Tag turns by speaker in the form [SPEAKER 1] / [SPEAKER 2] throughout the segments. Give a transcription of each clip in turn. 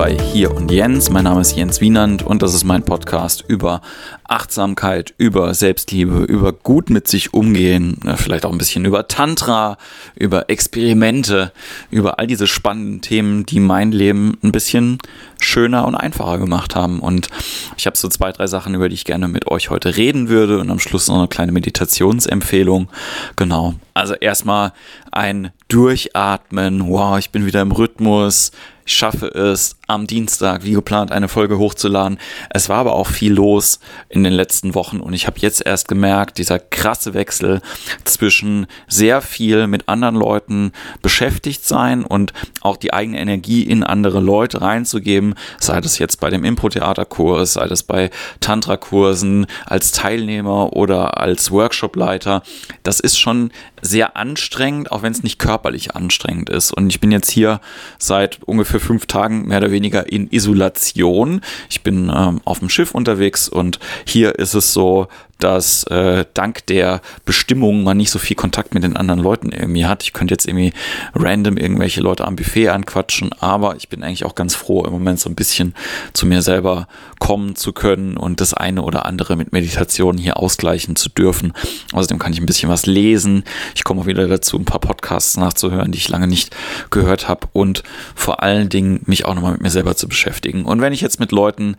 [SPEAKER 1] bei Hier und Jens. Mein Name ist Jens Wienand und das ist mein Podcast über Achtsamkeit, über Selbstliebe, über gut mit sich umgehen, vielleicht auch ein bisschen über Tantra, über Experimente, über all diese spannenden Themen, die mein Leben ein bisschen schöner und einfacher gemacht haben. Und ich habe so zwei, drei Sachen, über die ich gerne mit euch heute reden würde und am Schluss noch eine kleine Meditationsempfehlung. Genau. Also erstmal ein Durchatmen. Wow, ich bin wieder im Rhythmus. Ich schaffe es, am Dienstag wie geplant eine Folge hochzuladen. Es war aber auch viel los in den letzten Wochen und ich habe jetzt erst gemerkt, dieser krasse Wechsel zwischen sehr viel mit anderen Leuten beschäftigt sein und auch die eigene Energie in andere Leute reinzugeben, sei das jetzt bei dem Impro-Theaterkurs, sei das bei Tantra-Kursen als Teilnehmer oder als Workshopleiter. Das ist schon sehr anstrengend, auch wenn es nicht körperlich anstrengend ist. Und ich bin jetzt hier seit ungefähr fünf Tagen mehr oder weniger in Isolation. Ich bin ähm, auf dem Schiff unterwegs und hier ist es so, dass äh, dank der Bestimmungen man nicht so viel Kontakt mit den anderen Leuten irgendwie hat. Ich könnte jetzt irgendwie random irgendwelche Leute am Buffet anquatschen, aber ich bin eigentlich auch ganz froh, im Moment so ein bisschen zu mir selber kommen zu können und das eine oder andere mit Meditation hier ausgleichen zu dürfen. Außerdem kann ich ein bisschen was lesen. Ich komme auch wieder dazu, ein paar Podcasts nachzuhören, die ich lange nicht gehört habe und vor allen Dingen mich auch nochmal mit mir selber zu beschäftigen. Und wenn ich jetzt mit Leuten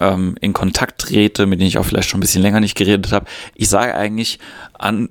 [SPEAKER 1] ähm, in Kontakt trete, mit denen ich auch vielleicht schon ein bisschen länger nicht geredet habe, ich sage eigentlich an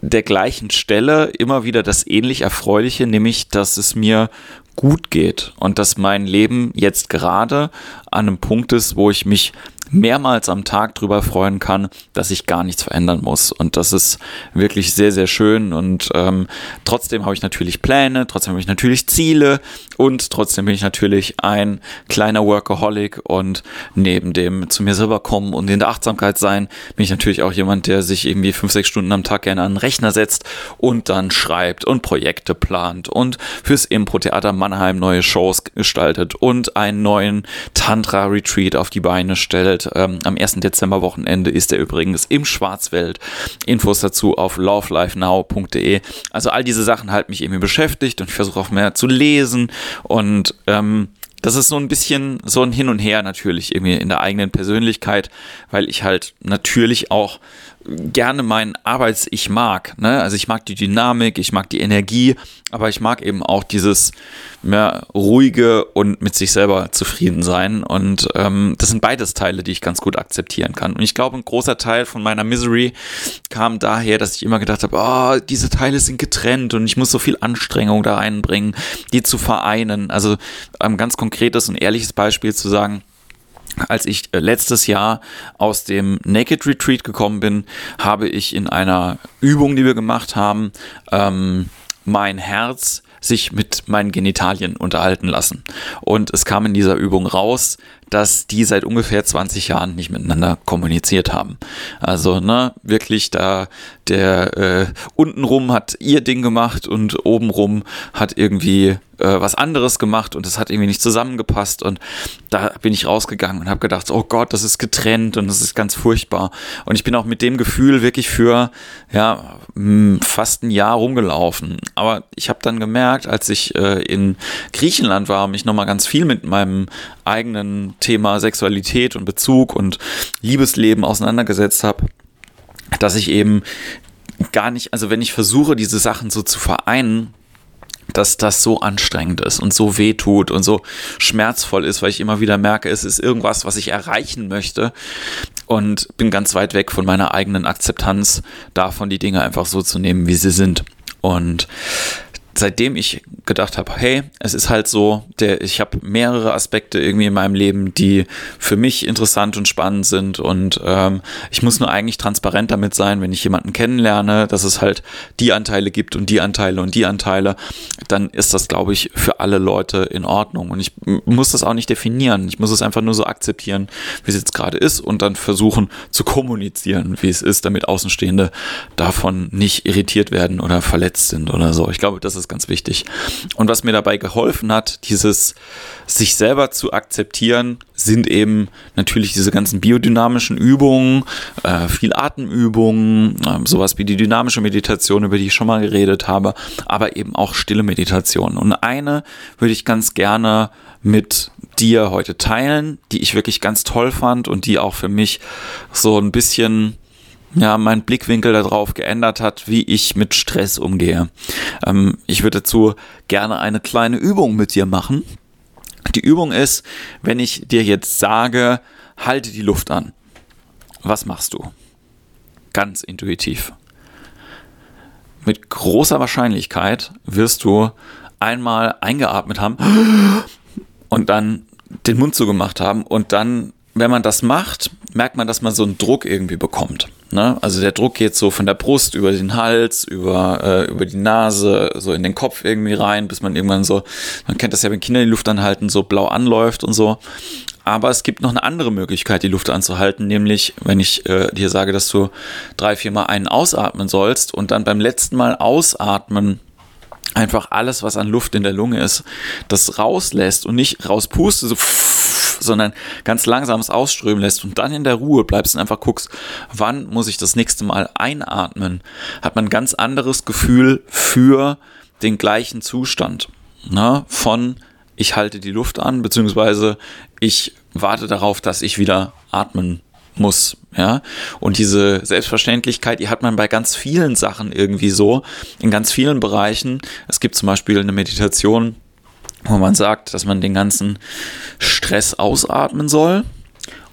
[SPEAKER 1] der gleichen Stelle immer wieder das ähnlich Erfreuliche, nämlich, dass es mir gut geht und dass mein Leben jetzt gerade an einem Punkt ist, wo ich mich mehrmals am Tag drüber freuen kann, dass ich gar nichts verändern muss. Und das ist wirklich sehr, sehr schön. Und ähm, trotzdem habe ich natürlich Pläne, trotzdem habe ich natürlich Ziele und trotzdem bin ich natürlich ein kleiner Workaholic und neben dem zu mir selber kommen und in der Achtsamkeit sein, bin ich natürlich auch jemand, der sich irgendwie fünf, sechs Stunden am Tag gerne an den Rechner setzt und dann schreibt und Projekte plant und fürs Impro-Theater Mannheim neue Shows gestaltet und einen neuen Tantra-Retreat auf die Beine stellt ähm, am 1. Dezember Wochenende ist er übrigens im Schwarzwald. Infos dazu auf lovelifenow.de. Also all diese Sachen halten mich irgendwie beschäftigt und ich versuche auch mehr zu lesen und ähm, das ist so ein bisschen so ein Hin und Her natürlich irgendwie in der eigenen Persönlichkeit, weil ich halt natürlich auch gerne mein Arbeits-Ich mag. Ne? Also ich mag die Dynamik, ich mag die Energie, aber ich mag eben auch dieses mehr ruhige und mit sich selber zufrieden sein. Und ähm, das sind beides Teile, die ich ganz gut akzeptieren kann. Und ich glaube, ein großer Teil von meiner Misery kam daher, dass ich immer gedacht habe, oh, diese Teile sind getrennt und ich muss so viel Anstrengung da einbringen, die zu vereinen. Also ein ganz konkretes und ehrliches Beispiel zu sagen, als ich äh, letztes Jahr aus dem Naked Retreat gekommen bin, habe ich in einer Übung, die wir gemacht haben, ähm, mein Herz sich mit meinen Genitalien unterhalten lassen. Und es kam in dieser Übung raus, dass die seit ungefähr 20 Jahren nicht miteinander kommuniziert haben. Also, ne, wirklich da der äh, untenrum hat ihr Ding gemacht und obenrum hat irgendwie äh, was anderes gemacht und es hat irgendwie nicht zusammengepasst und da bin ich rausgegangen und habe gedacht, oh Gott, das ist getrennt und das ist ganz furchtbar und ich bin auch mit dem Gefühl wirklich für ja fast ein Jahr rumgelaufen, aber ich habe dann gemerkt, als ich äh, in Griechenland war, mich noch mal ganz viel mit meinem eigenen Thema Sexualität und Bezug und Liebesleben auseinandergesetzt habe, dass ich eben gar nicht, also wenn ich versuche, diese Sachen so zu vereinen, dass das so anstrengend ist und so weh tut und so schmerzvoll ist, weil ich immer wieder merke, es ist irgendwas, was ich erreichen möchte und bin ganz weit weg von meiner eigenen Akzeptanz davon, die Dinge einfach so zu nehmen, wie sie sind. Und seitdem ich gedacht habe, hey, es ist halt so, der, ich habe mehrere Aspekte irgendwie in meinem Leben, die für mich interessant und spannend sind und ähm, ich muss nur eigentlich transparent damit sein, wenn ich jemanden kennenlerne, dass es halt die Anteile gibt und die Anteile und die Anteile, dann ist das, glaube ich, für alle Leute in Ordnung und ich muss das auch nicht definieren, ich muss es einfach nur so akzeptieren, wie es jetzt gerade ist und dann versuchen zu kommunizieren, wie es ist, damit Außenstehende davon nicht irritiert werden oder verletzt sind oder so. Ich glaube, das ist ganz wichtig. Und was mir dabei geholfen hat, dieses sich selber zu akzeptieren, sind eben natürlich diese ganzen biodynamischen Übungen, äh, viel Atemübungen, äh, sowas wie die dynamische Meditation, über die ich schon mal geredet habe, aber eben auch stille Meditation. Und eine würde ich ganz gerne mit dir heute teilen, die ich wirklich ganz toll fand und die auch für mich so ein bisschen ja, mein Blickwinkel darauf geändert hat, wie ich mit Stress umgehe. Ähm, ich würde dazu gerne eine kleine Übung mit dir machen. Die Übung ist, wenn ich dir jetzt sage, halte die Luft an. Was machst du? Ganz intuitiv. Mit großer Wahrscheinlichkeit wirst du einmal eingeatmet haben und dann den Mund zugemacht haben und dann, wenn man das macht, merkt man, dass man so einen Druck irgendwie bekommt. Ne? Also der Druck geht so von der Brust über den Hals, über, äh, über die Nase, so in den Kopf irgendwie rein, bis man irgendwann so, man kennt das ja, wenn Kinder die Luft anhalten, so blau anläuft und so. Aber es gibt noch eine andere Möglichkeit, die Luft anzuhalten, nämlich wenn ich äh, dir sage, dass du drei, vier Mal einen ausatmen sollst und dann beim letzten Mal ausatmen einfach alles, was an Luft in der Lunge ist, das rauslässt und nicht rauspustet, so sondern ganz langsames Ausströmen lässt und dann in der Ruhe bleibst und einfach guckst, wann muss ich das nächste Mal einatmen, hat man ein ganz anderes Gefühl für den gleichen Zustand. Ne? Von ich halte die Luft an, beziehungsweise ich warte darauf, dass ich wieder atmen muss, ja. Und diese Selbstverständlichkeit, die hat man bei ganz vielen Sachen irgendwie so, in ganz vielen Bereichen. Es gibt zum Beispiel eine Meditation, wo man sagt, dass man den ganzen Stress ausatmen soll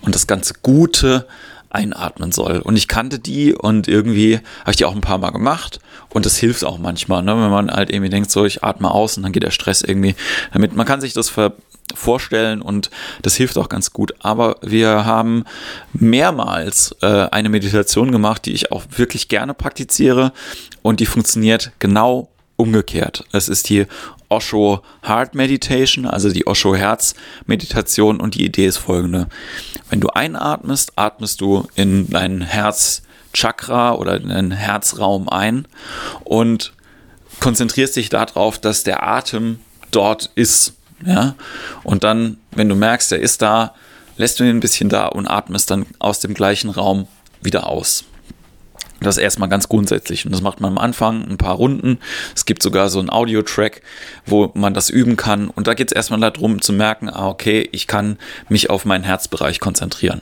[SPEAKER 1] und das ganze Gute einatmen soll. Und ich kannte die und irgendwie habe ich die auch ein paar Mal gemacht und das hilft auch manchmal, ne? wenn man halt irgendwie denkt, so ich atme aus und dann geht der Stress irgendwie damit. Man kann sich das vorstellen und das hilft auch ganz gut. Aber wir haben mehrmals äh, eine Meditation gemacht, die ich auch wirklich gerne praktiziere und die funktioniert genau umgekehrt. Es ist die Osho Heart Meditation, also die Osho Herz Meditation und die Idee ist folgende. Wenn du einatmest, atmest du in dein Herzchakra oder in deinen Herzraum ein und konzentrierst dich darauf, dass der Atem dort ist. Ja? Und dann, wenn du merkst, er ist da, lässt du ihn ein bisschen da und atmest dann aus dem gleichen Raum wieder aus. Das erstmal ganz grundsätzlich. Und das macht man am Anfang ein paar Runden. Es gibt sogar so einen Audio-Track, wo man das üben kann. Und da geht es erstmal darum zu merken, ah, okay, ich kann mich auf meinen Herzbereich konzentrieren.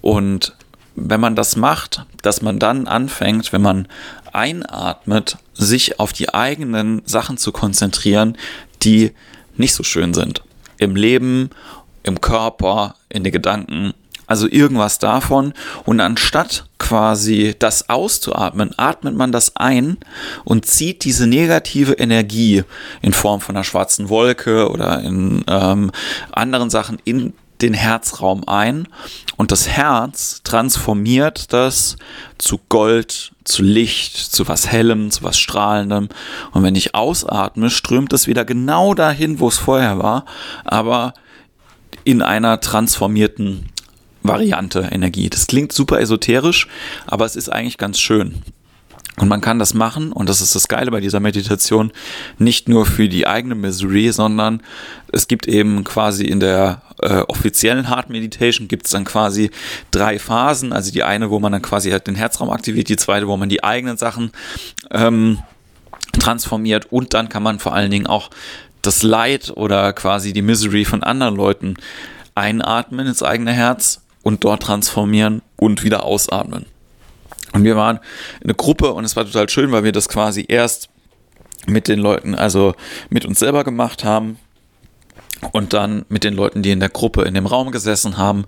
[SPEAKER 1] Und wenn man das macht, dass man dann anfängt, wenn man einatmet, sich auf die eigenen Sachen zu konzentrieren, die nicht so schön sind. Im Leben, im Körper, in den Gedanken also irgendwas davon. Und anstatt quasi das auszuatmen, atmet man das ein und zieht diese negative Energie in Form von einer schwarzen Wolke oder in ähm, anderen Sachen in den Herzraum ein und das Herz transformiert das zu Gold, zu Licht, zu was Hellem, zu was Strahlendem. Und wenn ich ausatme, strömt es wieder genau dahin, wo es vorher war, aber in einer transformierten Variante Energie. Das klingt super esoterisch, aber es ist eigentlich ganz schön. Und man kann das machen, und das ist das Geile bei dieser Meditation, nicht nur für die eigene Misery, sondern es gibt eben quasi in der äh, offiziellen Heart Meditation gibt es dann quasi drei Phasen. Also die eine, wo man dann quasi halt den Herzraum aktiviert, die zweite, wo man die eigenen Sachen ähm, transformiert und dann kann man vor allen Dingen auch das Leid oder quasi die Misery von anderen Leuten einatmen ins eigene Herz und dort transformieren und wieder ausatmen. Und wir waren eine Gruppe und es war total schön, weil wir das quasi erst mit den Leuten, also mit uns selber gemacht haben und dann mit den Leuten, die in der Gruppe in dem Raum gesessen haben,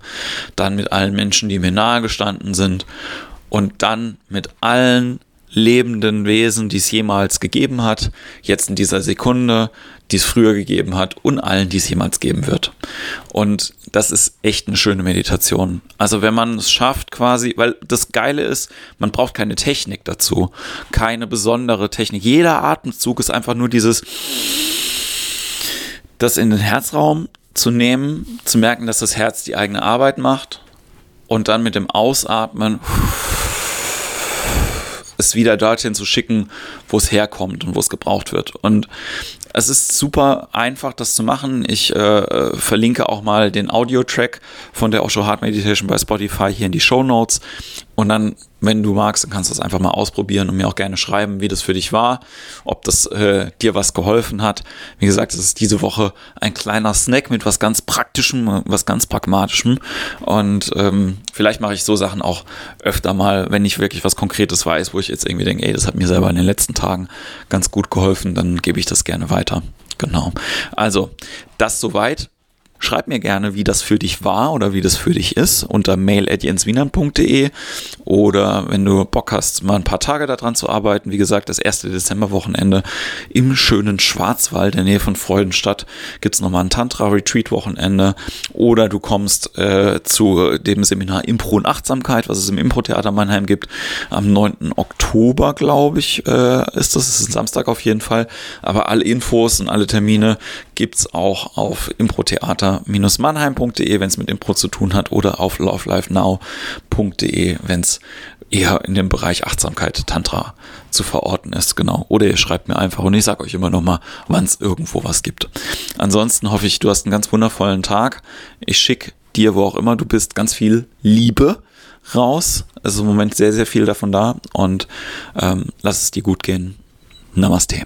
[SPEAKER 1] dann mit allen Menschen, die mir nahe gestanden sind und dann mit allen lebenden Wesen, die es jemals gegeben hat, jetzt in dieser Sekunde, die es früher gegeben hat und allen, die es jemals geben wird. Und das ist echt eine schöne Meditation. Also wenn man es schafft quasi, weil das Geile ist, man braucht keine Technik dazu, keine besondere Technik. Jeder Atemzug ist einfach nur dieses, das in den Herzraum zu nehmen, zu merken, dass das Herz die eigene Arbeit macht und dann mit dem Ausatmen es wieder dorthin zu schicken, wo es herkommt und wo es gebraucht wird. Und es ist super einfach, das zu machen. Ich äh, verlinke auch mal den Audio-Track von der Osho Heart Meditation bei Spotify hier in die Show Notes. Und dann, wenn du magst, dann kannst du das einfach mal ausprobieren und mir auch gerne schreiben, wie das für dich war, ob das äh, dir was geholfen hat. Wie gesagt, es ist diese Woche ein kleiner Snack mit was ganz Praktischem, was ganz Pragmatischem. Und ähm, vielleicht mache ich so Sachen auch öfter mal, wenn ich wirklich was Konkretes weiß, wo ich jetzt irgendwie denke, ey, das hat mir selber in den letzten Tagen ganz gut geholfen, dann gebe ich das gerne weiter. Genau. Also, das soweit. Schreib mir gerne, wie das für dich war oder wie das für dich ist unter mail.jenswienern.de oder wenn du Bock hast, mal ein paar Tage daran zu arbeiten. Wie gesagt, das erste Dezemberwochenende im schönen Schwarzwald, in der Nähe von Freudenstadt, gibt es nochmal ein Tantra-Retreat-Wochenende oder du kommst äh, zu dem Seminar Impro und Achtsamkeit, was es im Impro-Theater Mannheim gibt. Am 9. Oktober, glaube ich, äh, ist das. Das ist ein Samstag auf jeden Fall. Aber alle Infos und alle Termine gibt es auch auf Impro-Theater theater-mannheim.de, wenn es mit Impro zu tun hat, oder auf lovelifenow.de, wenn es eher in dem Bereich Achtsamkeit, Tantra zu verorten ist, genau. Oder ihr schreibt mir einfach und ich sage euch immer nochmal, wann es irgendwo was gibt. Ansonsten hoffe ich, du hast einen ganz wundervollen Tag. Ich schicke dir, wo auch immer du bist, ganz viel Liebe raus. Es ist im Moment sehr, sehr viel davon da und ähm, lass es dir gut gehen. Namaste.